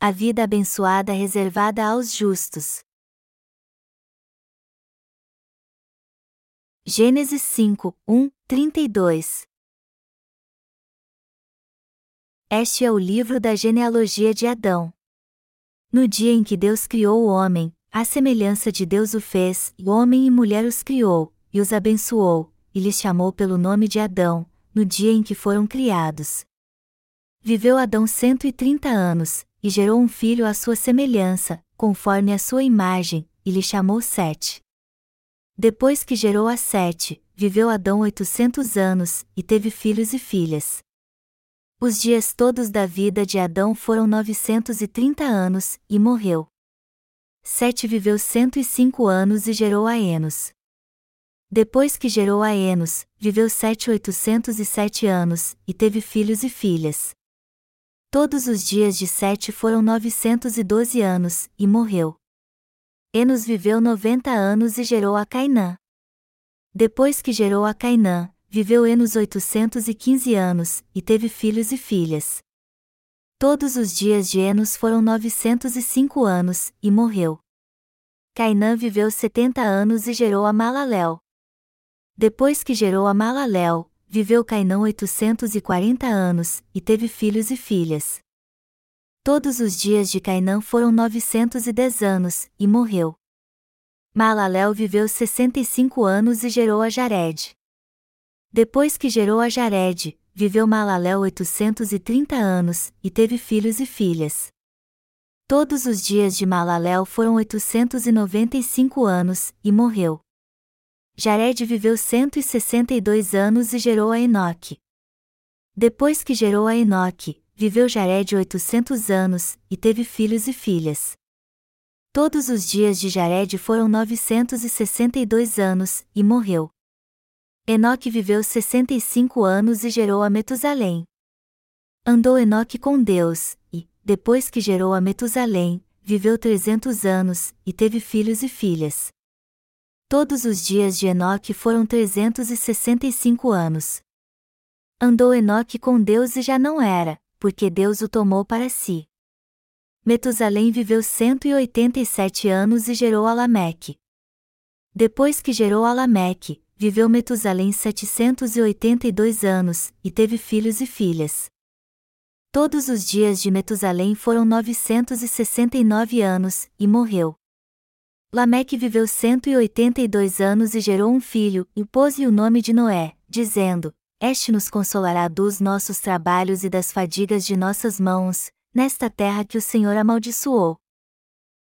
a vida abençoada reservada aos justos. Gênesis 5, 1, 32 Este é o livro da genealogia de Adão. No dia em que Deus criou o homem, à semelhança de Deus o fez, e homem e mulher os criou, e os abençoou, e lhes chamou pelo nome de Adão, no dia em que foram criados. Viveu Adão cento e trinta anos, e gerou um filho à sua semelhança, conforme a sua imagem, e lhe chamou Sete. Depois que gerou a Sete, viveu Adão oitocentos anos, e teve filhos e filhas. Os dias todos da vida de Adão foram novecentos e trinta anos, e morreu. Sete viveu cento e cinco anos e gerou a Enos. Depois que gerou a Enos, viveu Sete oitocentos e sete anos, e teve filhos e filhas. Todos os dias de Sete foram novecentos e doze anos, e morreu. Enos viveu noventa anos e gerou a Cainã. Depois que gerou a Cainã, viveu Enos oitocentos e quinze anos, e teve filhos e filhas. Todos os dias de Enos foram novecentos e cinco anos, e morreu. Cainã viveu setenta anos e gerou a Malaléu. Depois que gerou a Malaléu, viveu Cainã oitocentos e quarenta anos, e teve filhos e filhas. Todos os dias de Cainã foram 910 anos, e morreu. Malaléu viveu 65 anos e gerou a Jared. Depois que gerou a Jared, viveu Malaléu 830 anos, e teve filhos e filhas. Todos os dias de Malaléu foram 895 anos, e morreu. Jared viveu 162 anos e gerou a Enoque. Depois que gerou a Enoque, viveu Jared 800 anos, e teve filhos e filhas. Todos os dias de Jared foram 962 anos, e morreu. Enoque viveu 65 anos e gerou a Metusalém. Andou Enoque com Deus, e, depois que gerou a Metusalém, viveu 300 anos, e teve filhos e filhas. Todos os dias de Enoque foram 365 anos. Andou Enoque com Deus e já não era, porque Deus o tomou para si. Metusalém viveu 187 anos e gerou a Lameque. Depois que gerou a Lameque, viveu Metusalém 782 anos, e teve filhos e filhas. Todos os dias de Metusalém foram 969 anos, e morreu. Lameque viveu 182 anos e gerou um filho, e pôs-lhe o nome de Noé, dizendo: este nos consolará dos nossos trabalhos e das fadigas de nossas mãos, nesta terra que o Senhor amaldiçoou.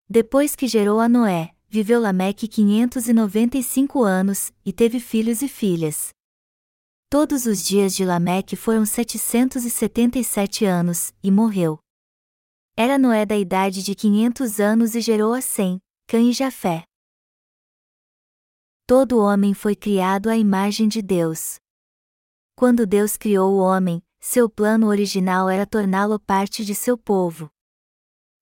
Depois que gerou a Noé, viveu Lameque 595 anos, e teve filhos e filhas. Todos os dias de Lameque foram 777 anos, e morreu. Era Noé da idade de 500 anos e gerou a Sem, Cã e Jafé. Todo homem foi criado à imagem de Deus. Quando Deus criou o homem, seu plano original era torná-lo parte de seu povo.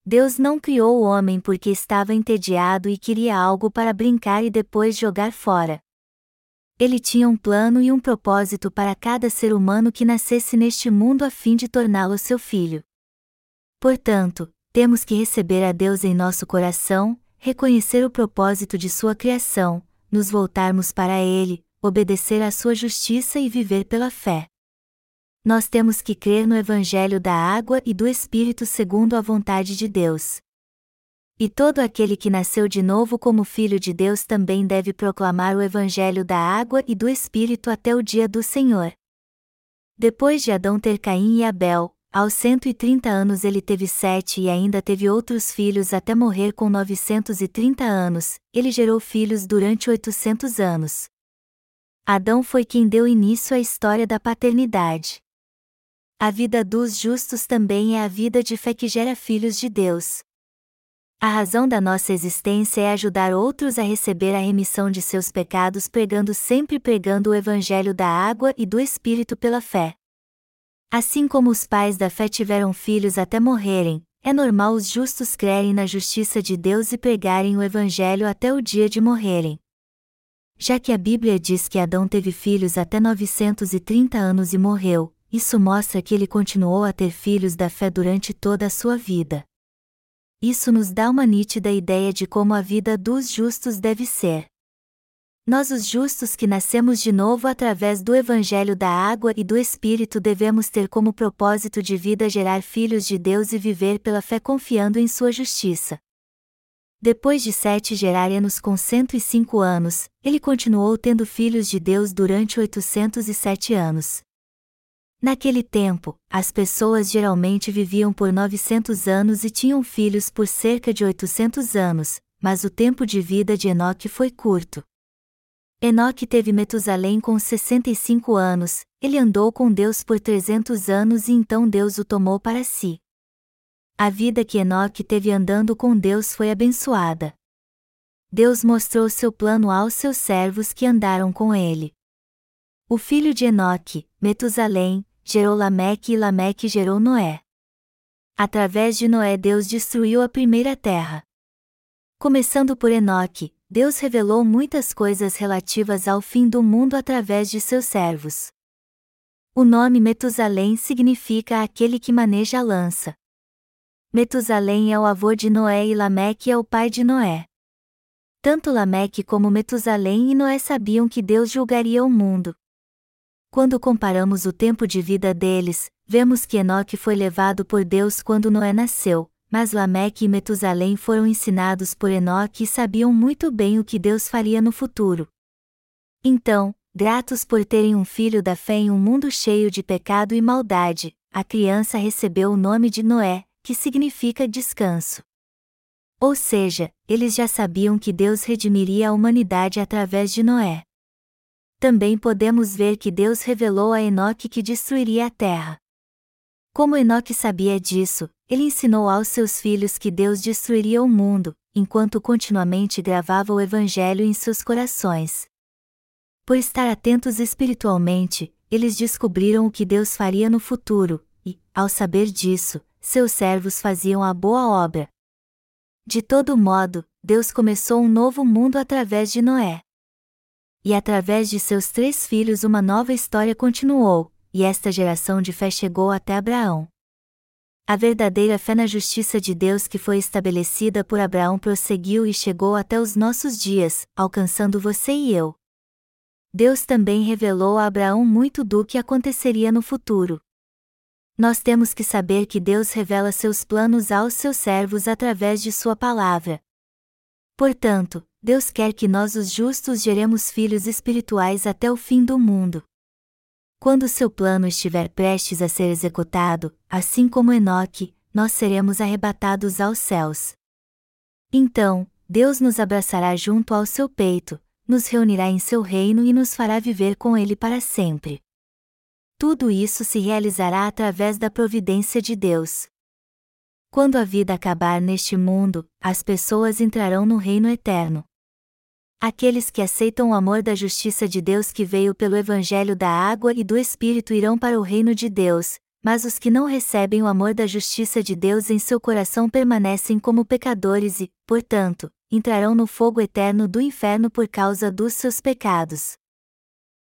Deus não criou o homem porque estava entediado e queria algo para brincar e depois jogar fora. Ele tinha um plano e um propósito para cada ser humano que nascesse neste mundo a fim de torná-lo seu filho. Portanto, temos que receber a Deus em nosso coração, reconhecer o propósito de sua criação, nos voltarmos para Ele, obedecer à sua justiça e viver pela fé. Nós temos que crer no Evangelho da água e do Espírito segundo a vontade de Deus. E todo aquele que nasceu de novo como filho de Deus também deve proclamar o Evangelho da água e do Espírito até o dia do Senhor. Depois de Adão ter Caim e Abel, aos 130 anos ele teve sete e ainda teve outros filhos até morrer com 930 anos, ele gerou filhos durante 800 anos. Adão foi quem deu início à história da paternidade. A vida dos justos também é a vida de fé que gera filhos de Deus. A razão da nossa existência é ajudar outros a receber a remissão de seus pecados pregando sempre pregando o evangelho da água e do espírito pela fé. Assim como os pais da fé tiveram filhos até morrerem, é normal os justos crerem na justiça de Deus e pregarem o evangelho até o dia de morrerem. Já que a Bíblia diz que Adão teve filhos até 930 anos e morreu, isso mostra que ele continuou a ter filhos da fé durante toda a sua vida. isso nos dá uma nítida ideia de como a vida dos justos deve ser. Nós, os justos que nascemos de novo através do Evangelho da Água e do Espírito, devemos ter como propósito de vida gerar filhos de Deus e viver pela fé confiando em Sua justiça. Depois de Sete Enos com 105 anos, ele continuou tendo filhos de Deus durante 807 anos. Naquele tempo, as pessoas geralmente viviam por 900 anos e tinham filhos por cerca de 800 anos, mas o tempo de vida de Enoque foi curto. Enoque teve Metusalém com 65 anos, ele andou com Deus por 300 anos e então Deus o tomou para si. A vida que Enoque teve andando com Deus foi abençoada. Deus mostrou seu plano aos seus servos que andaram com ele. O filho de Enoque, Metusalém, gerou Lameque e Lameque gerou Noé. Através de Noé Deus destruiu a primeira terra. Começando por Enoque, Deus revelou muitas coisas relativas ao fim do mundo através de seus servos. O nome Metusalém significa aquele que maneja a lança. Metusalém é o avô de Noé e Lameque é o pai de Noé. Tanto Lameque como Metusalém e Noé sabiam que Deus julgaria o mundo. Quando comparamos o tempo de vida deles, vemos que Enoque foi levado por Deus quando Noé nasceu, mas Lameque e Metusalém foram ensinados por Enoque e sabiam muito bem o que Deus faria no futuro. Então, gratos por terem um filho da fé em um mundo cheio de pecado e maldade, a criança recebeu o nome de Noé, que significa descanso. Ou seja, eles já sabiam que Deus redimiria a humanidade através de Noé. Também podemos ver que Deus revelou a Enoque que destruiria a terra. Como Enoque sabia disso, ele ensinou aos seus filhos que Deus destruiria o mundo, enquanto continuamente gravava o Evangelho em seus corações. Por estar atentos espiritualmente, eles descobriram o que Deus faria no futuro, e, ao saber disso, seus servos faziam a boa obra. De todo modo, Deus começou um novo mundo através de Noé. E através de seus três filhos uma nova história continuou, e esta geração de fé chegou até Abraão. A verdadeira fé na justiça de Deus que foi estabelecida por Abraão prosseguiu e chegou até os nossos dias, alcançando você e eu. Deus também revelou a Abraão muito do que aconteceria no futuro. Nós temos que saber que Deus revela seus planos aos seus servos através de Sua palavra. Portanto, Deus quer que nós, os justos, geremos filhos espirituais até o fim do mundo. Quando seu plano estiver prestes a ser executado, assim como Enoque, nós seremos arrebatados aos céus. Então, Deus nos abraçará junto ao seu peito, nos reunirá em seu reino e nos fará viver com ele para sempre. Tudo isso se realizará através da providência de Deus. Quando a vida acabar neste mundo, as pessoas entrarão no reino eterno. Aqueles que aceitam o amor da justiça de Deus que veio pelo Evangelho da água e do Espírito irão para o reino de Deus, mas os que não recebem o amor da justiça de Deus em seu coração permanecem como pecadores e, portanto, entrarão no fogo eterno do inferno por causa dos seus pecados.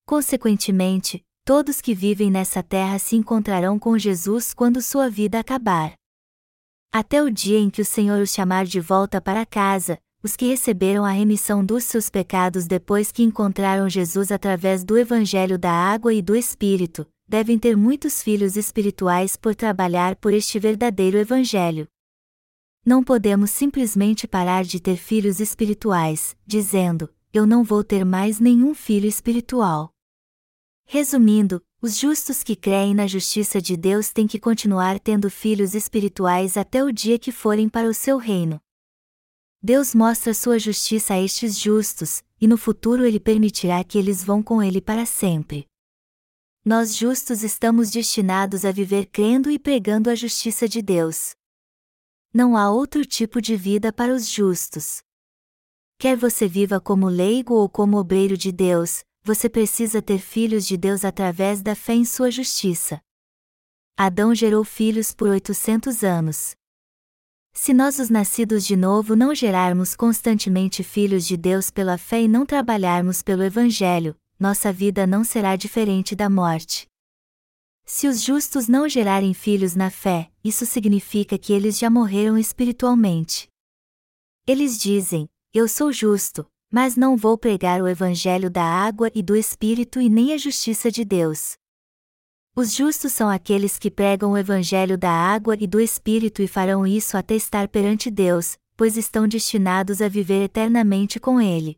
Consequentemente, todos que vivem nessa terra se encontrarão com Jesus quando sua vida acabar. Até o dia em que o Senhor os chamar de volta para casa, os que receberam a remissão dos seus pecados depois que encontraram Jesus através do Evangelho da Água e do Espírito, devem ter muitos filhos espirituais por trabalhar por este verdadeiro Evangelho. Não podemos simplesmente parar de ter filhos espirituais, dizendo: Eu não vou ter mais nenhum filho espiritual. Resumindo, os justos que creem na justiça de Deus têm que continuar tendo filhos espirituais até o dia que forem para o seu reino. Deus mostra sua justiça a estes justos, e no futuro ele permitirá que eles vão com ele para sempre. Nós justos estamos destinados a viver crendo e pregando a justiça de Deus. Não há outro tipo de vida para os justos. Quer você viva como leigo ou como obreiro de Deus, você precisa ter filhos de Deus através da fé em sua justiça. Adão gerou filhos por 800 anos. Se nós, os nascidos de novo, não gerarmos constantemente filhos de Deus pela fé e não trabalharmos pelo Evangelho, nossa vida não será diferente da morte. se os justos não gerarem filhos na fé, isso significa que eles já morreram espiritualmente. Eles dizem: Eu sou justo, mas não vou pregar o evangelho da água e do Espírito e nem a justiça de Deus. Os justos são aqueles que pregam o evangelho da água e do Espírito e farão isso até estar perante Deus, pois estão destinados a viver eternamente com Ele.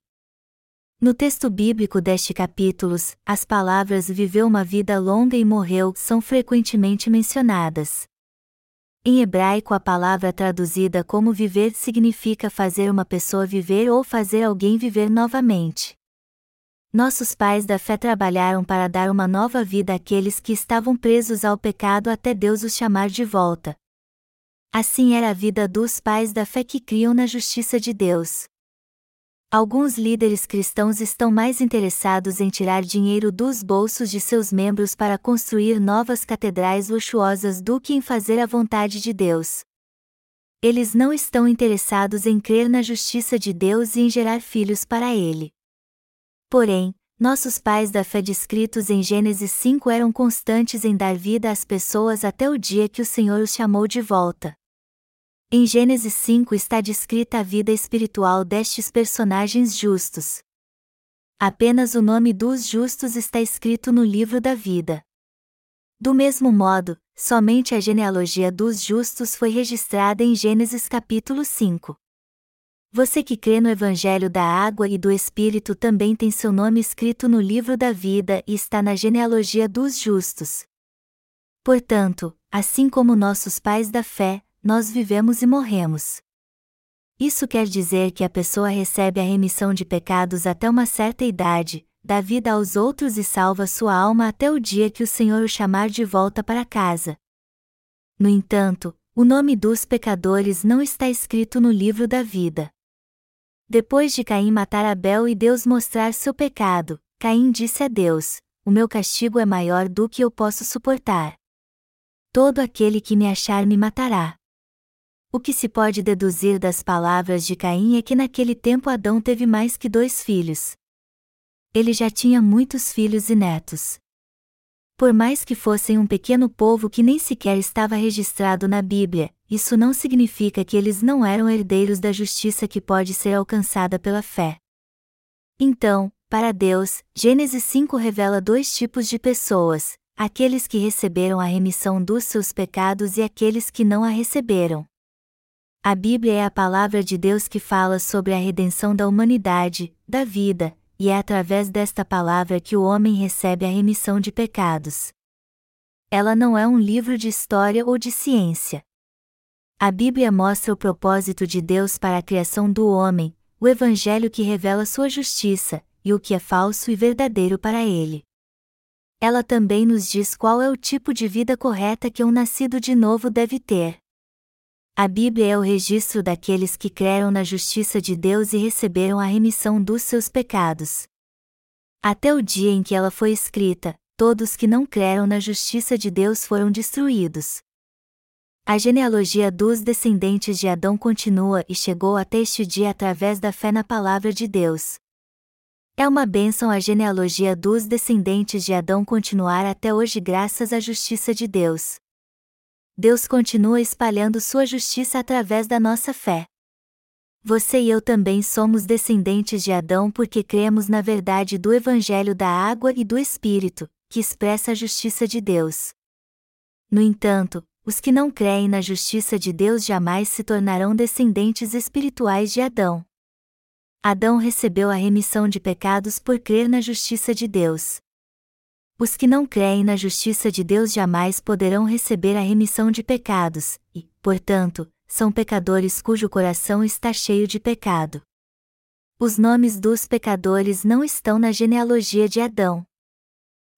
No texto bíblico deste capítulo, as palavras viveu uma vida longa e morreu são frequentemente mencionadas. Em hebraico, a palavra traduzida como viver significa fazer uma pessoa viver ou fazer alguém viver novamente. Nossos pais da fé trabalharam para dar uma nova vida àqueles que estavam presos ao pecado até Deus os chamar de volta. Assim era a vida dos pais da fé que criam na justiça de Deus. Alguns líderes cristãos estão mais interessados em tirar dinheiro dos bolsos de seus membros para construir novas catedrais luxuosas do que em fazer a vontade de Deus. Eles não estão interessados em crer na justiça de Deus e em gerar filhos para Ele. Porém, nossos pais da fé descritos em Gênesis 5 eram constantes em dar vida às pessoas até o dia que o Senhor os chamou de volta. Em Gênesis 5 está descrita a vida espiritual destes personagens justos. Apenas o nome dos justos está escrito no livro da vida. Do mesmo modo, somente a genealogia dos justos foi registrada em Gênesis capítulo 5. Você que crê no Evangelho da Água e do Espírito também tem seu nome escrito no livro da vida e está na genealogia dos justos. Portanto, assim como nossos pais da fé, nós vivemos e morremos. Isso quer dizer que a pessoa recebe a remissão de pecados até uma certa idade, dá vida aos outros e salva sua alma até o dia que o Senhor o chamar de volta para casa. No entanto, o nome dos pecadores não está escrito no livro da vida. Depois de Caim matar Abel e Deus mostrar seu pecado, Caim disse a Deus: O meu castigo é maior do que eu posso suportar. Todo aquele que me achar me matará. O que se pode deduzir das palavras de Caim é que naquele tempo Adão teve mais que dois filhos. Ele já tinha muitos filhos e netos. Por mais que fossem um pequeno povo que nem sequer estava registrado na Bíblia, isso não significa que eles não eram herdeiros da justiça que pode ser alcançada pela fé. Então, para Deus, Gênesis 5 revela dois tipos de pessoas: aqueles que receberam a remissão dos seus pecados e aqueles que não a receberam. A Bíblia é a palavra de Deus que fala sobre a redenção da humanidade, da vida, e é através desta palavra que o homem recebe a remissão de pecados. Ela não é um livro de história ou de ciência. A Bíblia mostra o propósito de Deus para a criação do homem, o Evangelho que revela sua justiça, e o que é falso e verdadeiro para ele. Ela também nos diz qual é o tipo de vida correta que um nascido de novo deve ter. A Bíblia é o registro daqueles que creram na justiça de Deus e receberam a remissão dos seus pecados. Até o dia em que ela foi escrita, todos que não creram na justiça de Deus foram destruídos. A genealogia dos descendentes de Adão continua e chegou até este dia através da fé na palavra de Deus. É uma bênção a genealogia dos descendentes de Adão continuar até hoje graças à justiça de Deus. Deus continua espalhando sua justiça através da nossa fé. Você e eu também somos descendentes de Adão porque cremos na verdade do Evangelho da Água e do Espírito, que expressa a justiça de Deus. No entanto, os que não creem na justiça de Deus jamais se tornarão descendentes espirituais de Adão. Adão recebeu a remissão de pecados por crer na justiça de Deus. Os que não creem na justiça de Deus jamais poderão receber a remissão de pecados, e, portanto, são pecadores cujo coração está cheio de pecado. Os nomes dos pecadores não estão na genealogia de Adão.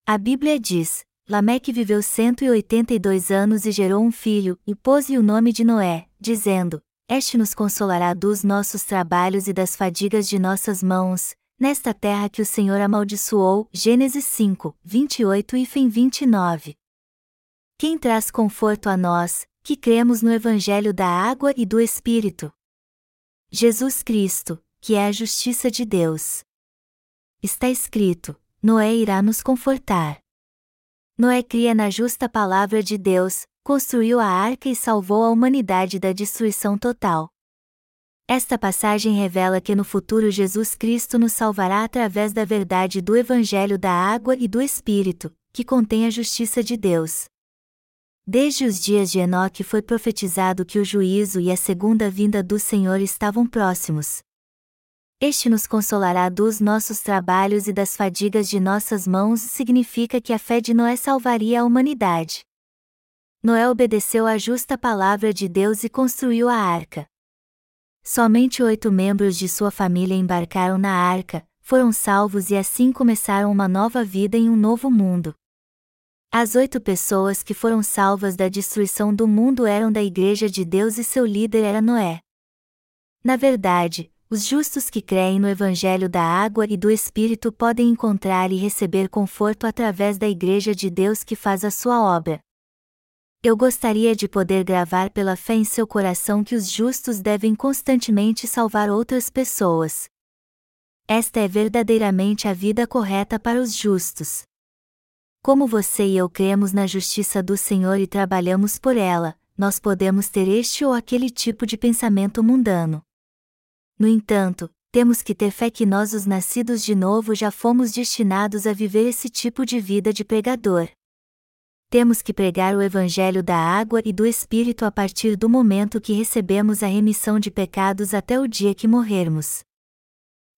A Bíblia diz: Lameque viveu 182 anos e gerou um filho, e pôs-lhe o nome de Noé, dizendo: Este nos consolará dos nossos trabalhos e das fadigas de nossas mãos, nesta terra que o Senhor amaldiçoou. Gênesis 5, 28 e fim 29. Quem traz conforto a nós, que cremos no Evangelho da água e do Espírito? Jesus Cristo, que é a justiça de Deus. Está escrito: Noé irá nos confortar. Noé cria na justa palavra de Deus, construiu a arca e salvou a humanidade da destruição total. Esta passagem revela que no futuro Jesus Cristo nos salvará através da verdade do Evangelho da Água e do Espírito, que contém a justiça de Deus. Desde os dias de Enoque foi profetizado que o juízo e a segunda vinda do Senhor estavam próximos. Este nos consolará dos nossos trabalhos e das fadigas de nossas mãos significa que a fé de Noé salvaria a humanidade. Noé obedeceu à justa palavra de Deus e construiu a arca. Somente oito membros de sua família embarcaram na arca, foram salvos e assim começaram uma nova vida em um novo mundo. As oito pessoas que foram salvas da destruição do mundo eram da Igreja de Deus e seu líder era Noé. Na verdade, os justos que creem no Evangelho da Água e do Espírito podem encontrar e receber conforto através da Igreja de Deus que faz a sua obra. Eu gostaria de poder gravar pela fé em seu coração que os justos devem constantemente salvar outras pessoas. Esta é verdadeiramente a vida correta para os justos. Como você e eu cremos na justiça do Senhor e trabalhamos por ela, nós podemos ter este ou aquele tipo de pensamento mundano. No entanto, temos que ter fé que nós, os nascidos de novo, já fomos destinados a viver esse tipo de vida de pregador. Temos que pregar o Evangelho da água e do Espírito a partir do momento que recebemos a remissão de pecados até o dia que morrermos.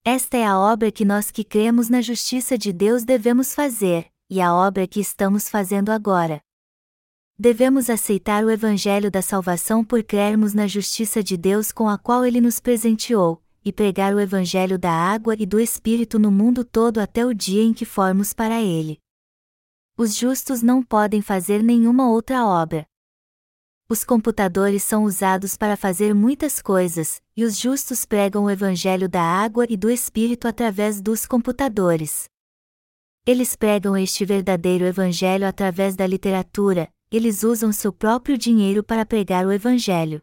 Esta é a obra que nós que cremos na justiça de Deus devemos fazer, e a obra que estamos fazendo agora devemos aceitar o Evangelho da salvação por crermos na justiça de Deus com a qual Ele nos presenteou, e pregar o Evangelho da água e do Espírito no mundo todo até o dia em que formos para Ele. Os justos não podem fazer nenhuma outra obra. Os computadores são usados para fazer muitas coisas, e os justos pregam o Evangelho da água e do Espírito através dos computadores. Eles pregam este verdadeiro Evangelho através da literatura, eles usam seu próprio dinheiro para pregar o Evangelho.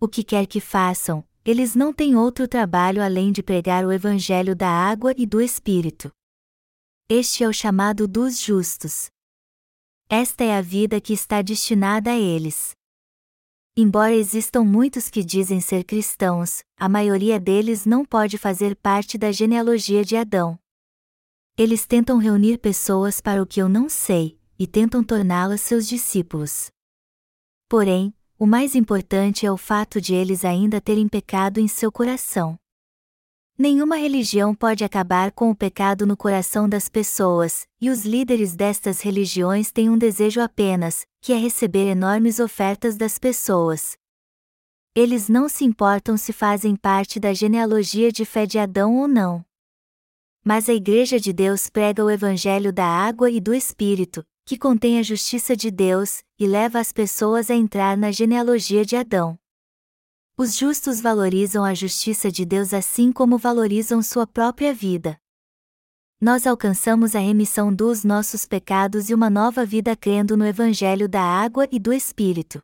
O que quer que façam, eles não têm outro trabalho além de pregar o Evangelho da água e do Espírito. Este é o chamado dos justos. Esta é a vida que está destinada a eles. Embora existam muitos que dizem ser cristãos, a maioria deles não pode fazer parte da genealogia de Adão. Eles tentam reunir pessoas para o que eu não sei, e tentam torná-las seus discípulos. Porém, o mais importante é o fato de eles ainda terem pecado em seu coração. Nenhuma religião pode acabar com o pecado no coração das pessoas, e os líderes destas religiões têm um desejo apenas, que é receber enormes ofertas das pessoas. Eles não se importam se fazem parte da genealogia de fé de Adão ou não. Mas a Igreja de Deus prega o Evangelho da água e do Espírito, que contém a justiça de Deus, e leva as pessoas a entrar na genealogia de Adão. Os justos valorizam a justiça de Deus assim como valorizam sua própria vida. Nós alcançamos a remissão dos nossos pecados e uma nova vida crendo no Evangelho da água e do Espírito.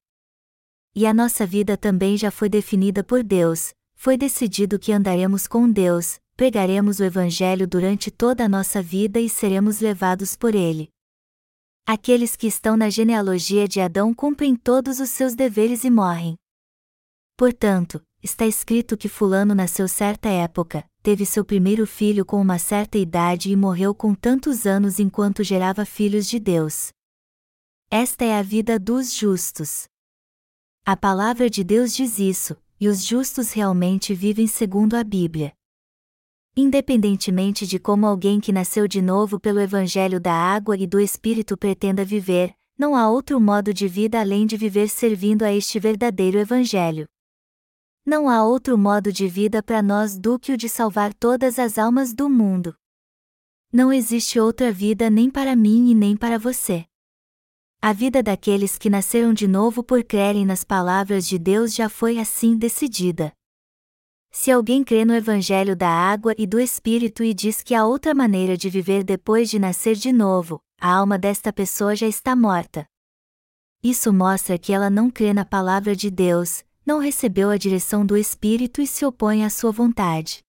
E a nossa vida também já foi definida por Deus, foi decidido que andaremos com Deus, pregaremos o Evangelho durante toda a nossa vida e seremos levados por Ele. Aqueles que estão na genealogia de Adão cumprem todos os seus deveres e morrem. Portanto, está escrito que Fulano nasceu certa época, teve seu primeiro filho com uma certa idade e morreu com tantos anos enquanto gerava filhos de Deus. Esta é a vida dos justos. A palavra de Deus diz isso, e os justos realmente vivem segundo a Bíblia. Independentemente de como alguém que nasceu de novo pelo Evangelho da água e do Espírito pretenda viver, não há outro modo de vida além de viver servindo a este verdadeiro Evangelho. Não há outro modo de vida para nós do que o de salvar todas as almas do mundo. Não existe outra vida nem para mim e nem para você. A vida daqueles que nasceram de novo por crerem nas palavras de Deus já foi assim decidida. Se alguém crê no Evangelho da água e do Espírito e diz que há outra maneira de viver depois de nascer de novo, a alma desta pessoa já está morta. Isso mostra que ela não crê na palavra de Deus, não recebeu a direção do Espírito e se opõe à sua vontade.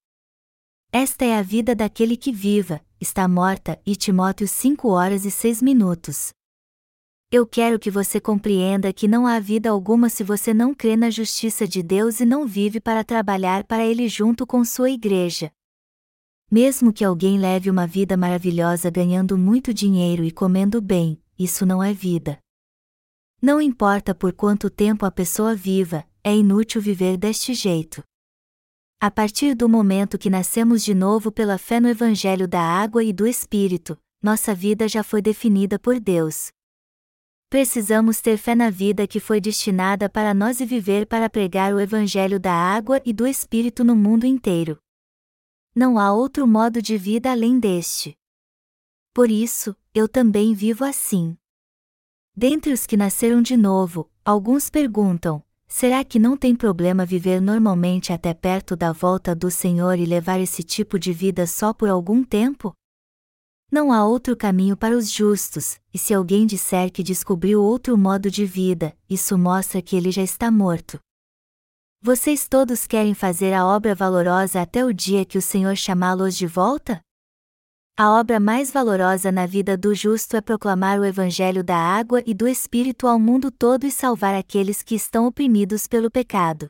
Esta é a vida daquele que viva, está morta, e Timóteo 5 horas e 6 minutos. Eu quero que você compreenda que não há vida alguma se você não crê na justiça de Deus e não vive para trabalhar para Ele junto com sua igreja. Mesmo que alguém leve uma vida maravilhosa ganhando muito dinheiro e comendo bem, isso não é vida. Não importa por quanto tempo a pessoa viva, é inútil viver deste jeito. A partir do momento que nascemos de novo pela fé no Evangelho da água e do Espírito, nossa vida já foi definida por Deus. Precisamos ter fé na vida que foi destinada para nós e viver para pregar o Evangelho da água e do Espírito no mundo inteiro. Não há outro modo de vida além deste. Por isso, eu também vivo assim. Dentre os que nasceram de novo, alguns perguntam: será que não tem problema viver normalmente até perto da volta do Senhor e levar esse tipo de vida só por algum tempo? Não há outro caminho para os justos, e se alguém disser que descobriu outro modo de vida, isso mostra que ele já está morto. Vocês todos querem fazer a obra valorosa até o dia que o Senhor chamá-los de volta? A obra mais valorosa na vida do justo é proclamar o Evangelho da água e do Espírito ao mundo todo e salvar aqueles que estão oprimidos pelo pecado.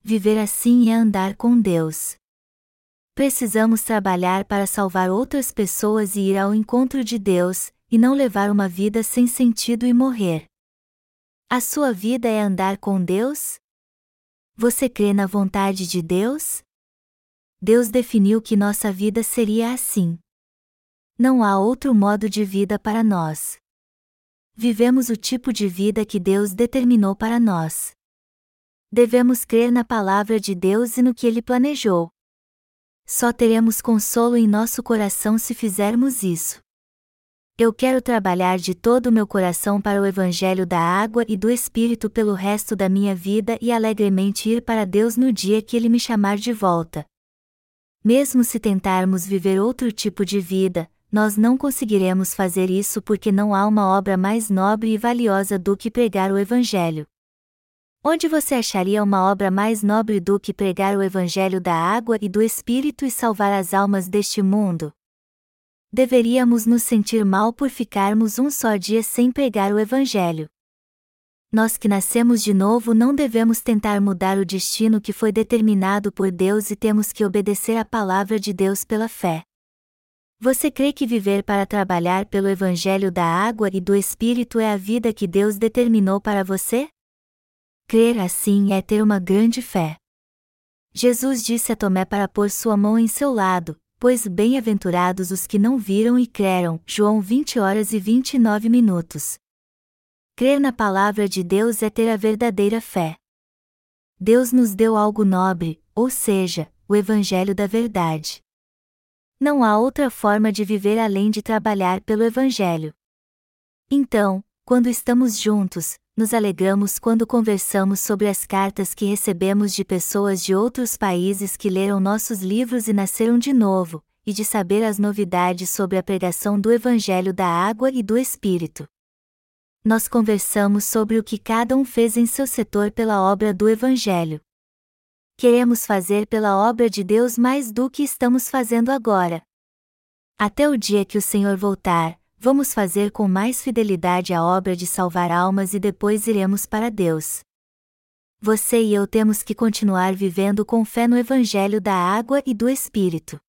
Viver assim é andar com Deus. Precisamos trabalhar para salvar outras pessoas e ir ao encontro de Deus, e não levar uma vida sem sentido e morrer. A sua vida é andar com Deus? Você crê na vontade de Deus? Deus definiu que nossa vida seria assim. Não há outro modo de vida para nós. Vivemos o tipo de vida que Deus determinou para nós. Devemos crer na palavra de Deus e no que Ele planejou. Só teremos consolo em nosso coração se fizermos isso. Eu quero trabalhar de todo o meu coração para o Evangelho da água e do Espírito pelo resto da minha vida e alegremente ir para Deus no dia que Ele me chamar de volta. Mesmo se tentarmos viver outro tipo de vida, nós não conseguiremos fazer isso porque não há uma obra mais nobre e valiosa do que pregar o Evangelho. Onde você acharia uma obra mais nobre do que pregar o Evangelho da água e do Espírito e salvar as almas deste mundo? Deveríamos nos sentir mal por ficarmos um só dia sem pregar o Evangelho. Nós que nascemos de novo não devemos tentar mudar o destino que foi determinado por Deus e temos que obedecer à palavra de Deus pela fé. Você crê que viver para trabalhar pelo Evangelho da água e do Espírito é a vida que Deus determinou para você? Crer assim é ter uma grande fé. Jesus disse a Tomé para pôr sua mão em seu lado, pois bem-aventurados os que não viram e creram. João 20 horas e 29 minutos. Crer na palavra de Deus é ter a verdadeira fé. Deus nos deu algo nobre, ou seja, o Evangelho da Verdade. Não há outra forma de viver além de trabalhar pelo Evangelho. Então, quando estamos juntos, nos alegramos quando conversamos sobre as cartas que recebemos de pessoas de outros países que leram nossos livros e nasceram de novo, e de saber as novidades sobre a pregação do Evangelho da Água e do Espírito. Nós conversamos sobre o que cada um fez em seu setor pela obra do Evangelho. Queremos fazer pela obra de Deus mais do que estamos fazendo agora. Até o dia que o Senhor voltar, vamos fazer com mais fidelidade a obra de salvar almas e depois iremos para Deus. Você e eu temos que continuar vivendo com fé no Evangelho da água e do Espírito.